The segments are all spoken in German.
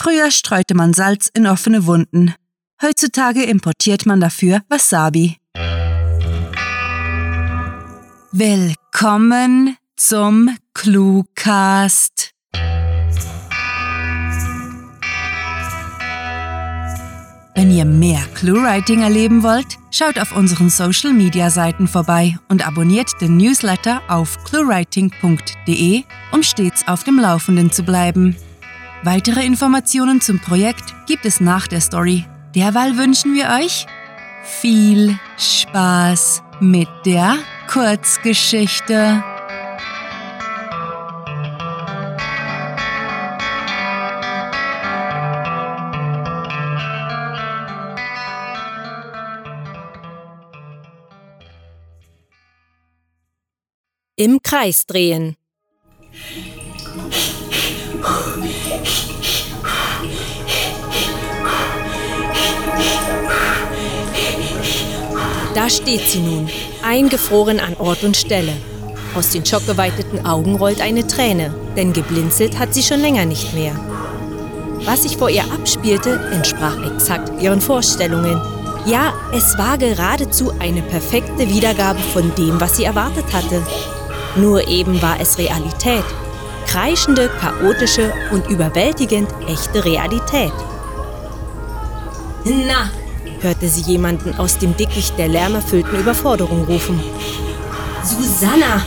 Früher streute man Salz in offene Wunden. Heutzutage importiert man dafür Wasabi. Willkommen zum Cluecast. Wenn ihr mehr Cluewriting erleben wollt, schaut auf unseren Social Media Seiten vorbei und abonniert den Newsletter auf cluewriting.de, um stets auf dem Laufenden zu bleiben. Weitere Informationen zum Projekt gibt es nach der Story. Derweil wünschen wir euch viel Spaß mit der Kurzgeschichte. Im Kreis drehen. Da steht sie nun, eingefroren an Ort und Stelle. Aus den schockgeweiteten Augen rollt eine Träne, denn geblinzelt hat sie schon länger nicht mehr. Was sich vor ihr abspielte, entsprach exakt ihren Vorstellungen. Ja, es war geradezu eine perfekte Wiedergabe von dem, was sie erwartet hatte. Nur eben war es Realität. Kreischende, chaotische und überwältigend echte Realität. Na, hörte sie jemanden aus dem Dickicht der lärmerfüllten Überforderung rufen. Susanna!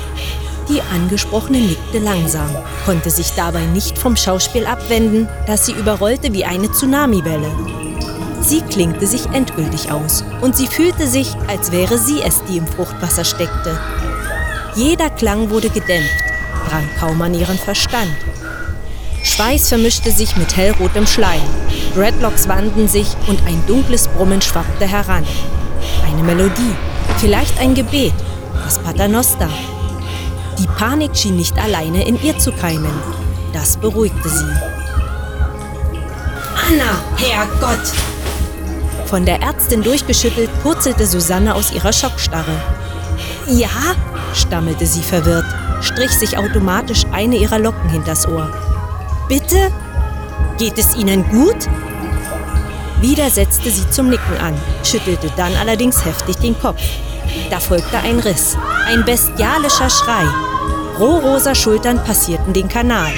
Die Angesprochene nickte langsam, konnte sich dabei nicht vom Schauspiel abwenden, das sie überrollte wie eine Tsunamiwelle. Sie klingte sich endgültig aus und sie fühlte sich, als wäre sie es, die im Fruchtwasser steckte. Jeder Klang wurde gedämpft, drang kaum an ihren Verstand. Schweiß vermischte sich mit hellrotem Schleim. Dreadlocks wanden sich und ein dunkles Brummen schwappte heran. Eine Melodie, vielleicht ein Gebet, das Paternoster. Die Panik schien nicht alleine in ihr zu keimen. Das beruhigte sie. Anna, Herrgott! Von der Ärztin durchgeschüttelt, purzelte Susanne aus ihrer Schockstarre. Ja? stammelte sie verwirrt, strich sich automatisch eine ihrer Locken hinters Ohr. Bitte? Geht es Ihnen gut? Wieder setzte sie zum Nicken an, schüttelte dann allerdings heftig den Kopf. Da folgte ein Riss, ein bestialischer Schrei. Rohrosa Schultern passierten den Kanal.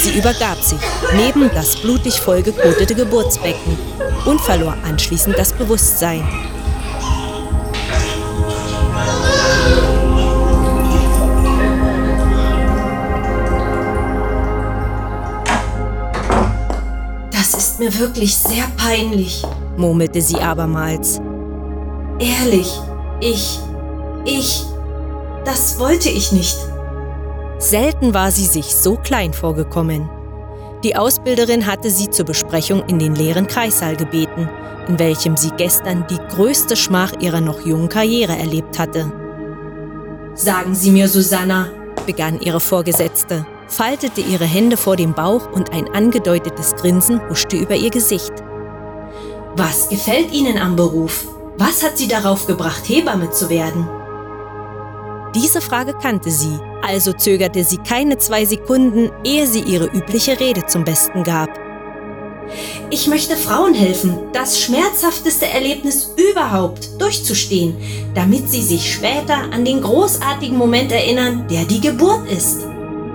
Sie übergab sich neben das blutig vollgekotete Geburtsbecken und verlor anschließend das Bewusstsein. Ist mir wirklich sehr peinlich, murmelte sie abermals. Ehrlich, ich, ich, das wollte ich nicht. Selten war sie sich so klein vorgekommen. Die Ausbilderin hatte sie zur Besprechung in den leeren Kreissaal gebeten, in welchem sie gestern die größte Schmach ihrer noch jungen Karriere erlebt hatte. Sagen Sie mir, Susanna, begann ihre Vorgesetzte, faltete ihre Hände vor dem Bauch und ein angedeutetes Grinsen huschte über ihr Gesicht. Was gefällt Ihnen am Beruf? Was hat Sie darauf gebracht, Hebamme zu werden? Diese Frage kannte sie, also zögerte sie keine zwei Sekunden, ehe sie ihre übliche Rede zum Besten gab. Ich möchte Frauen helfen, das schmerzhafteste Erlebnis überhaupt durchzustehen, damit sie sich später an den großartigen Moment erinnern, der die Geburt ist.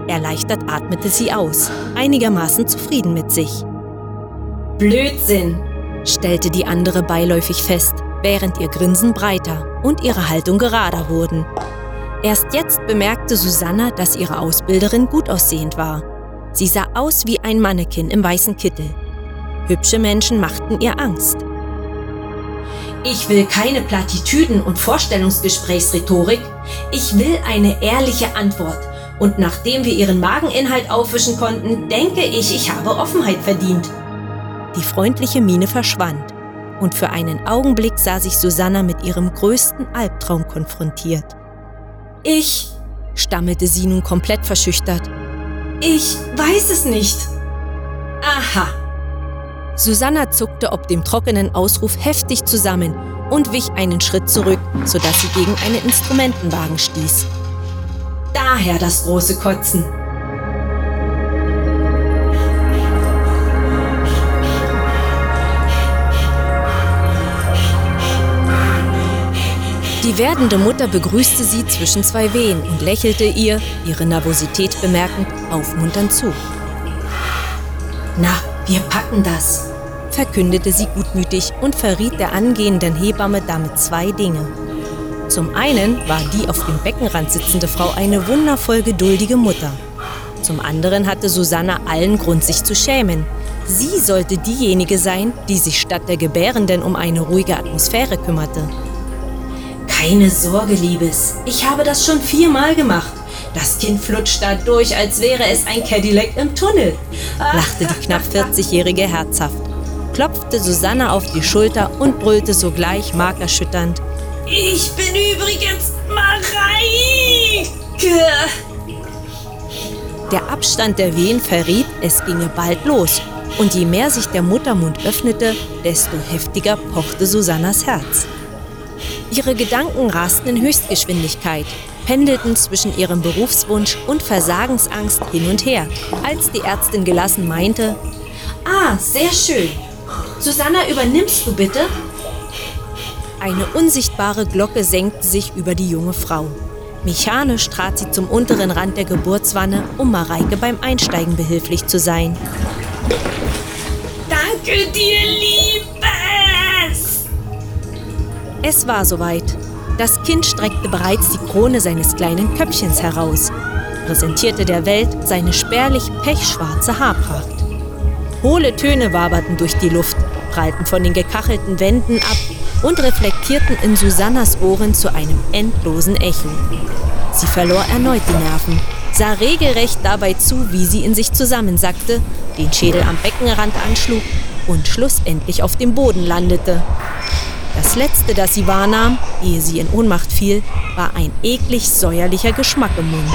Erleichtert atmete sie aus, einigermaßen zufrieden mit sich. Blödsinn, stellte die andere beiläufig fest, während ihr Grinsen breiter und ihre Haltung gerader wurden. Erst jetzt bemerkte Susanna, dass ihre Ausbilderin gut aussehend war. Sie sah aus wie ein Mannequin im weißen Kittel. Hübsche Menschen machten ihr Angst. Ich will keine Plattitüden und Vorstellungsgesprächsrhetorik. Ich will eine ehrliche Antwort. Und nachdem wir ihren Mageninhalt aufwischen konnten, denke ich, ich habe Offenheit verdient. Die freundliche Miene verschwand. Und für einen Augenblick sah sich Susanna mit ihrem größten Albtraum konfrontiert. Ich, stammelte sie nun komplett verschüchtert. Ich weiß es nicht. Aha. Susanna zuckte ob dem trockenen Ausruf heftig zusammen und wich einen Schritt zurück, sodass sie gegen einen Instrumentenwagen stieß. Daher das große Kotzen. Die werdende Mutter begrüßte sie zwischen zwei Wehen und lächelte ihr, ihre Nervosität bemerkend, aufmunternd zu. Na, wir packen das, verkündete sie gutmütig und verriet der angehenden Hebamme damit zwei Dinge. Zum einen war die auf dem Beckenrand sitzende Frau eine wundervoll geduldige Mutter. Zum anderen hatte Susanna allen Grund, sich zu schämen. Sie sollte diejenige sein, die sich statt der Gebärenden um eine ruhige Atmosphäre kümmerte. Keine Sorge, Liebes. Ich habe das schon viermal gemacht. Das Kind flutscht da durch, als wäre es ein Cadillac im Tunnel, lachte die knapp 40-Jährige herzhaft, klopfte Susanna auf die Schulter und brüllte sogleich markerschütternd. Ich bin übrigens Mareike! Der Abstand der Wehen verriet, es ginge bald los. Und je mehr sich der Muttermund öffnete, desto heftiger pochte Susannas Herz. Ihre Gedanken rasten in Höchstgeschwindigkeit, pendelten zwischen ihrem Berufswunsch und Versagensangst hin und her, als die Ärztin gelassen meinte, Ah, sehr schön. Susanna, übernimmst du bitte? Eine unsichtbare Glocke senkte sich über die junge Frau. Mechanisch trat sie zum unteren Rand der Geburtswanne, um Mareike beim Einsteigen behilflich zu sein. Danke dir, Liebes! Es war soweit. Das Kind streckte bereits die Krone seines kleinen Köpfchens heraus, präsentierte der Welt seine spärlich pechschwarze Haarpracht. Hohle Töne waberten durch die Luft, prallten von den gekachelten Wänden ab und reflektierten in Susannas Ohren zu einem endlosen Echo. Sie verlor erneut die Nerven, sah regelrecht dabei zu, wie sie in sich zusammensackte, den Schädel am Beckenrand anschlug und schlussendlich auf dem Boden landete. Das Letzte, das sie wahrnahm, ehe sie in Ohnmacht fiel, war ein eklig säuerlicher Geschmack im Mund.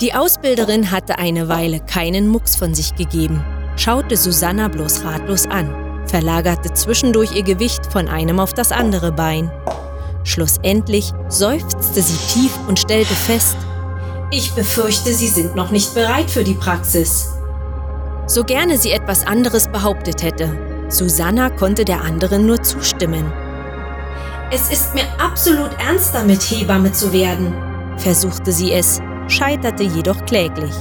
Die Ausbilderin hatte eine Weile keinen Mucks von sich gegeben, schaute Susanna bloß ratlos an, verlagerte zwischendurch ihr Gewicht von einem auf das andere Bein. Schlussendlich seufzte sie tief und stellte fest, ich befürchte, Sie sind noch nicht bereit für die Praxis. So gerne sie etwas anderes behauptet hätte, Susanna konnte der anderen nur zustimmen. Es ist mir absolut ernst damit, Hebamme zu werden, versuchte sie es, scheiterte jedoch kläglich.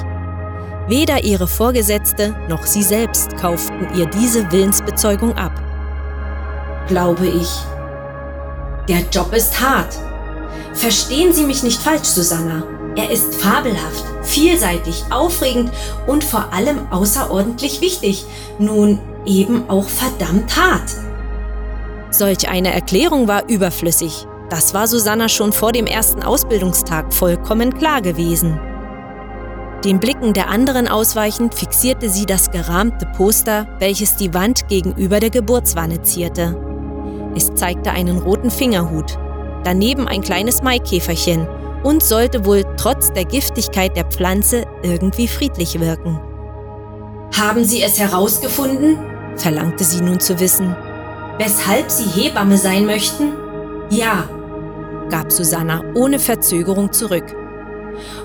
Weder ihre Vorgesetzte noch sie selbst kauften ihr diese Willensbezeugung ab. Glaube ich. Der Job ist hart. Verstehen Sie mich nicht falsch, Susanna. Er ist fabelhaft, vielseitig, aufregend und vor allem außerordentlich wichtig. Nun eben auch verdammt hart. Solch eine Erklärung war überflüssig. Das war Susanna schon vor dem ersten Ausbildungstag vollkommen klar gewesen. Den Blicken der anderen ausweichend fixierte sie das gerahmte Poster, welches die Wand gegenüber der Geburtswanne zierte. Es zeigte einen roten Fingerhut, daneben ein kleines Maikäferchen und sollte wohl trotz der Giftigkeit der Pflanze irgendwie friedlich wirken. Haben Sie es herausgefunden? verlangte sie nun zu wissen. Weshalb Sie Hebamme sein möchten? Ja, gab Susanna ohne Verzögerung zurück.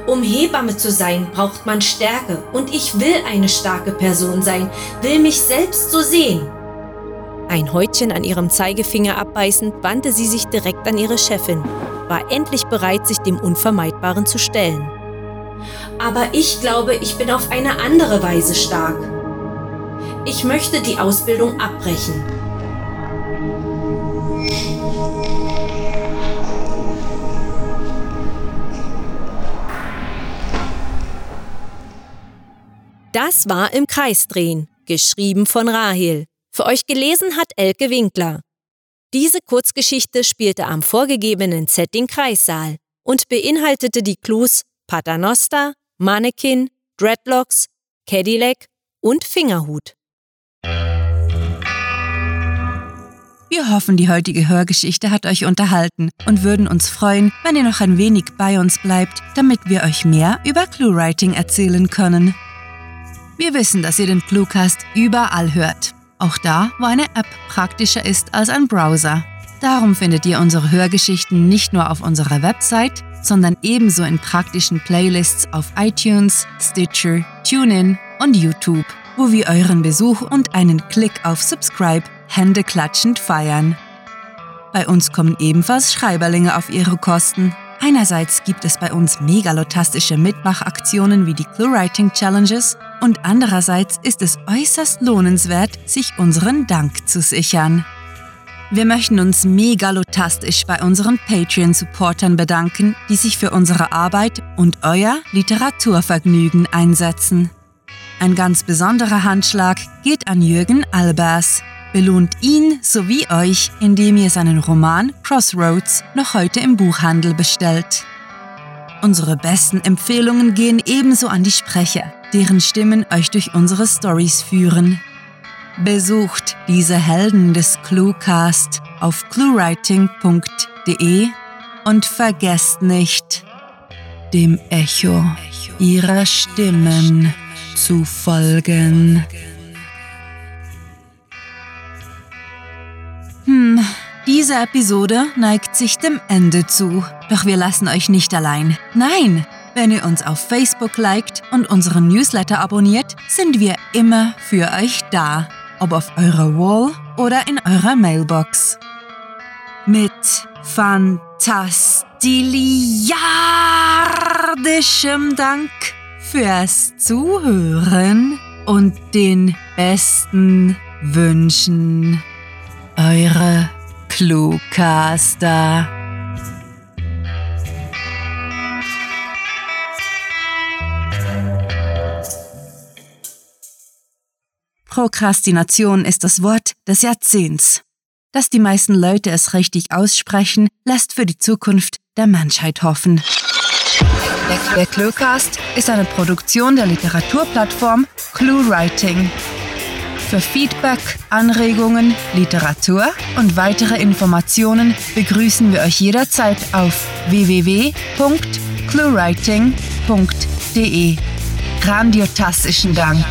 Um Hebamme zu sein, braucht man Stärke und ich will eine starke Person sein, will mich selbst so sehen. Ein Häutchen an ihrem Zeigefinger abbeißend, wandte sie sich direkt an ihre Chefin, war endlich bereit, sich dem Unvermeidbaren zu stellen. Aber ich glaube, ich bin auf eine andere Weise stark. Ich möchte die Ausbildung abbrechen. Das war im Kreisdrehen, geschrieben von Rahel. Für euch gelesen hat Elke Winkler. Diese Kurzgeschichte spielte am vorgegebenen Setting Kreissaal und beinhaltete die Clues Paternoster, Mannequin, Dreadlocks, Cadillac und Fingerhut. Wir hoffen, die heutige Hörgeschichte hat euch unterhalten und würden uns freuen, wenn ihr noch ein wenig bei uns bleibt, damit wir euch mehr über Cluewriting erzählen können. Wir wissen, dass ihr den Cluecast überall hört. Auch da, wo eine App praktischer ist als ein Browser. Darum findet ihr unsere Hörgeschichten nicht nur auf unserer Website, sondern ebenso in praktischen Playlists auf iTunes, Stitcher, TuneIn und YouTube, wo wir euren Besuch und einen Klick auf Subscribe händeklatschend feiern. Bei uns kommen ebenfalls Schreiberlinge auf ihre Kosten. Einerseits gibt es bei uns megalotastische Mitmachaktionen wie die ClueWriting Challenges und andererseits ist es äußerst lohnenswert, sich unseren Dank zu sichern. Wir möchten uns megalotastisch bei unseren Patreon-Supportern bedanken, die sich für unsere Arbeit und euer Literaturvergnügen einsetzen. Ein ganz besonderer Handschlag geht an Jürgen Albers. Belohnt ihn sowie euch, indem ihr seinen Roman Crossroads noch heute im Buchhandel bestellt. Unsere besten Empfehlungen gehen ebenso an die Sprecher, deren Stimmen euch durch unsere Stories führen. Besucht diese Helden des Cluecast auf cluewriting.de und vergesst nicht, dem Echo ihrer Stimmen zu folgen. Hm, diese Episode neigt sich dem Ende zu. Doch wir lassen euch nicht allein. Nein, wenn ihr uns auf Facebook liked und unseren Newsletter abonniert, sind wir immer für euch da ob auf eurer Wall oder in eurer Mailbox. Mit fantastiliardischem Dank fürs Zuhören und den besten Wünschen. Eure Cluecaster. Prokrastination ist das Wort des Jahrzehnts. Dass die meisten Leute es richtig aussprechen, lässt für die Zukunft der Menschheit hoffen. Der Cluecast ist eine Produktion der Literaturplattform ClueWriting. Für Feedback, Anregungen, Literatur und weitere Informationen begrüßen wir euch jederzeit auf www.cluewriting.de. Grandiotastischen Dank.